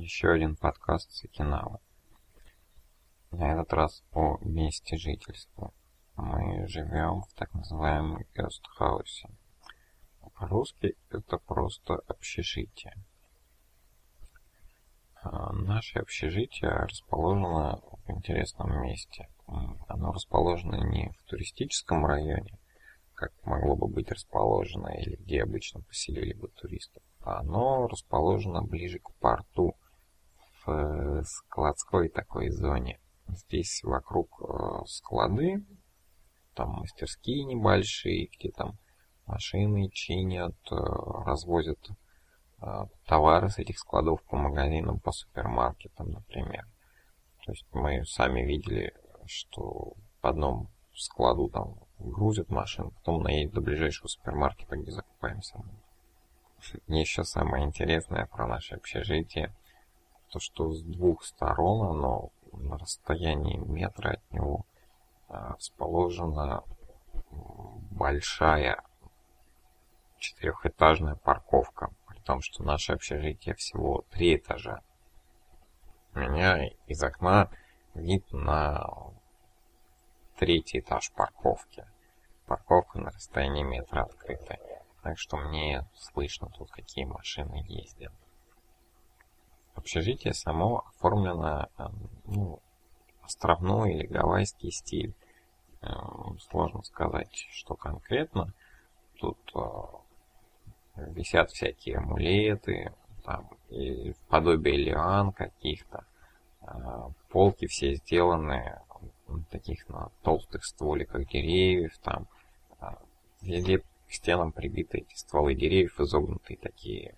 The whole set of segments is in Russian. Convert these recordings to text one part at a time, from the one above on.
Еще один подкаст Сакинава. На этот раз о месте жительства. Мы живем в так называемом гестхаусе. По-русски это просто общежитие. А, наше общежитие расположено в интересном месте. Оно расположено не в туристическом районе, как могло бы быть расположено или где обычно поселили бы туристов, а оно расположено ближе к порту, э, складской такой зоне. Здесь вокруг э, склады, там мастерские небольшие, где там машины чинят, э, развозят товары с этих складов по магазинам, по супермаркетам, например. То есть мы сами видели, что в одном складу там грузят машину, потом наедет до ближайшего супермаркета, где закупаемся. Мне еще самое интересное про наше общежитие, то что с двух сторон оно на расстоянии метра от него а, расположена большая четырехэтажная парковка, при том, что наше общежитие всего три этажа. У меня из окна вид на третий этаж парковки. Парковка на расстоянии метра открытая. Так что мне слышно тут, какие машины ездят. Общежитие само оформлено, э, ну, островной или гавайский стиль. Э, сложно сказать, что конкретно. Тут э, висят всякие амулеты, там, и подобие лиан каких-то. Полки все сделаны таких на толстых стволиках деревьев, там везде к стенам прибиты эти стволы деревьев, изогнутые такие,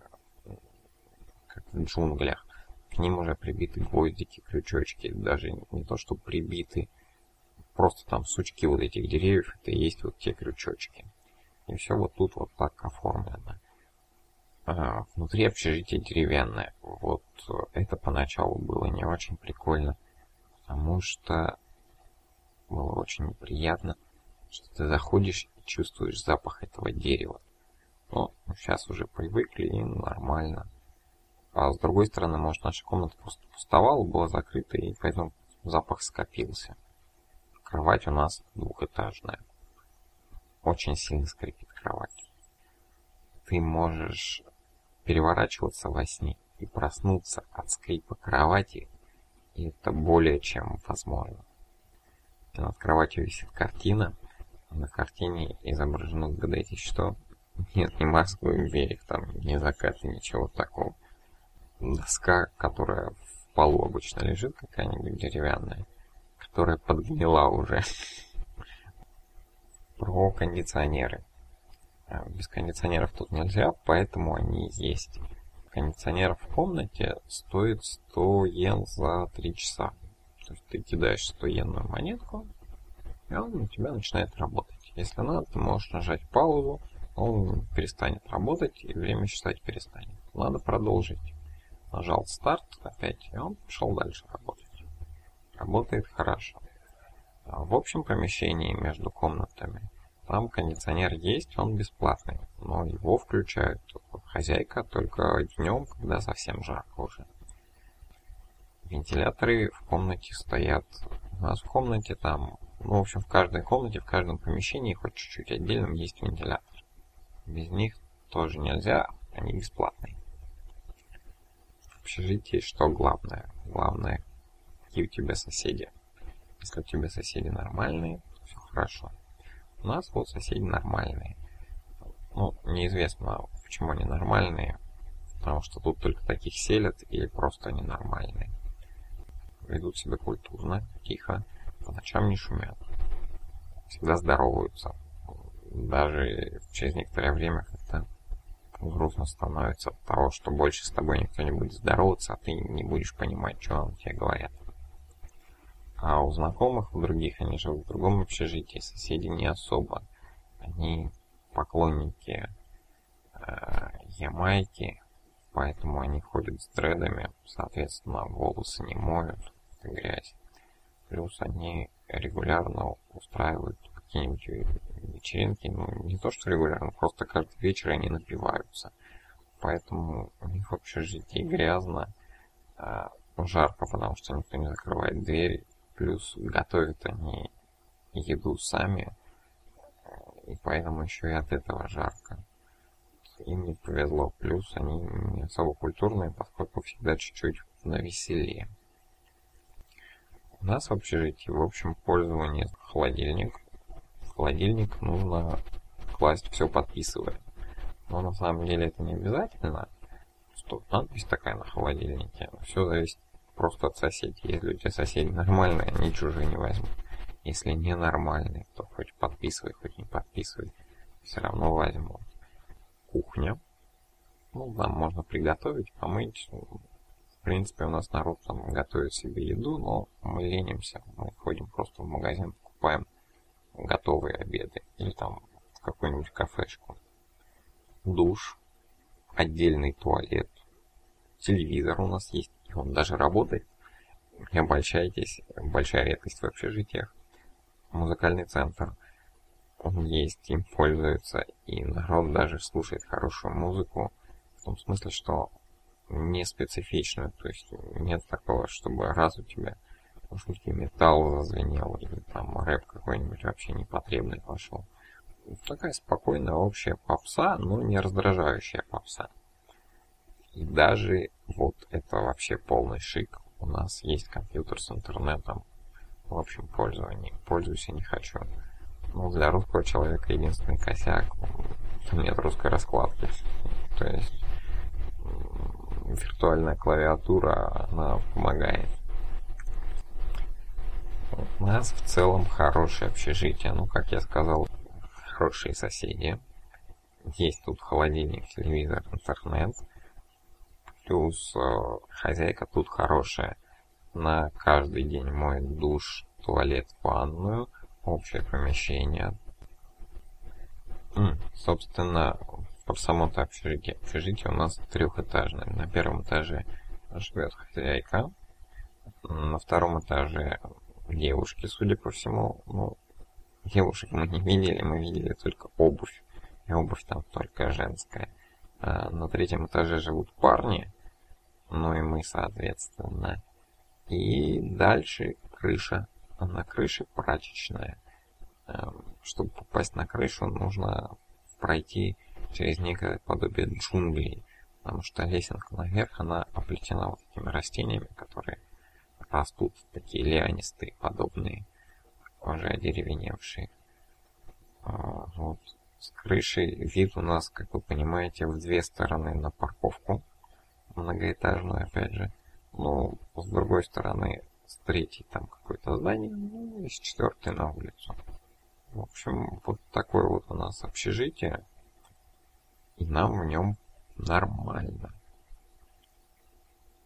как в джунглях. К ним уже прибиты гвоздики, крючочки, даже не то, что прибиты, просто там сучки вот этих деревьев, это и есть вот те крючочки. И все вот тут вот так оформлено. А, внутри общежитие деревянное. Вот это поначалу было не очень прикольно, потому что было очень неприятно, что ты заходишь и чувствуешь запах этого дерева. Но сейчас уже привыкли и нормально. А с другой стороны, может, наша комната просто пустовала, была закрыта, и поэтому запах скопился. Кровать у нас двухэтажная. Очень сильно скрипит кровать. Ты можешь переворачиваться во сне и проснуться от скрипа кровати, и это более чем возможно. Над кроватью висит картина. На картине изображено, угадайте что? Нет, не Москва и берег, там не закат, ничего такого. Доска, которая в полу обычно лежит, какая-нибудь деревянная, которая подгнила уже. Про кондиционеры. А, без кондиционеров тут нельзя, поэтому они есть. Кондиционер в комнате стоит 100 йен за 3 часа. То есть ты кидаешь 100 йенную монетку, и он у тебя начинает работать. Если надо, ты можешь нажать паузу, он перестанет работать и время считать перестанет. Надо продолжить. Нажал старт опять, и он пошел дальше работать. Работает хорошо. А в общем помещении между комнатами там кондиционер есть, он бесплатный, но его включают хозяйка только днем, когда совсем жарко уже. Вентиляторы в комнате стоят. У нас в комнате там, ну, в общем, в каждой комнате, в каждом помещении, хоть чуть-чуть отдельном, есть вентилятор. Без них тоже нельзя, они бесплатные. Общежитии что главное? Главное, какие у тебя соседи. Если у тебя соседи нормальные, все хорошо. У нас вот соседи нормальные. Ну, неизвестно, почему они нормальные, потому что тут только таких селят или просто они нормальные ведут себя культурно, тихо, по ночам не шумят. Всегда здороваются. Даже через некоторое время грустно становится от того, что больше с тобой никто не будет здороваться, а ты не будешь понимать, что тебе говорят. А у знакомых, у других, они живут в другом общежитии, соседи не особо. Они поклонники э, Ямайки, поэтому они ходят с дредами, соответственно, волосы не моют грязь. Плюс они регулярно устраивают какие-нибудь вечеринки, ну не то что регулярно, просто каждый вечер они напиваются. Поэтому у них в общежитии грязно, а, жарко, потому что никто не закрывает дверь, плюс готовят они еду сами, и поэтому еще и от этого жарко. Им не повезло, плюс они не особо культурные, поскольку всегда чуть-чуть на веселее. У нас в общежитии, в общем, пользование холодильник. Холодильник нужно класть все подписывая. Но на самом деле это не обязательно, что надпись такая на холодильнике. Все зависит просто от соседей. Если у тебя соседи нормальные, они чужие не возьмут. Если ненормальные, то хоть подписывай, хоть не подписывай, все равно возьмут. Кухня. Ну, там можно приготовить, помыть, в принципе, у нас народ там готовит себе еду, но мы ленимся. Мы ходим просто в магазин, покупаем готовые обеды. Или там в какую-нибудь кафешку. Душ, отдельный туалет, телевизор у нас есть, и он даже работает. Не обольщайтесь, большая редкость в общежитиях. Музыкальный центр, он есть, им пользуются, и народ даже слушает хорошую музыку, в том смысле, что не специфичную, то есть нет такого, чтобы раз у тебя жутки металл зазвенел, или там рэп какой-нибудь вообще непотребный пошел. Такая спокойная общая попса, но не раздражающая попса. И даже вот это вообще полный шик. У нас есть компьютер с интернетом в общем пользовании. Пользуюсь и не хочу. Ну, для русского человека единственный косяк. Нет русской раскладки. То есть виртуальная клавиатура, она помогает. У нас в целом хорошее общежитие. Ну, как я сказал, хорошие соседи. Есть тут холодильник, телевизор, интернет. Плюс э, хозяйка тут хорошая. На каждый день моет душ, туалет, ванную, общее помещение. М, собственно, по самому-то общежитие. Общежитие у нас трехэтажное. На первом этаже живет хозяйка. На втором этаже девушки, судя по всему. Ну, девушек мы не видели, мы видели только обувь. И обувь там только женская. А на третьем этаже живут парни. Ну и мы, соответственно. И дальше крыша. А на крыше прачечная. Эм, чтобы попасть на крышу, нужно пройти через некое подобие джунглей, потому что лесенка наверх, она оплетена вот такими растениями, растут такие лианистые, подобные, уже одеревеневшие. А, вот. С крыши вид у нас, как вы понимаете, в две стороны на парковку, многоэтажную опять же, но с другой стороны, с третьей там какое-то здание, ну, и с четвертой на улицу. В общем, вот такое вот у нас общежитие и нам в нем нормально.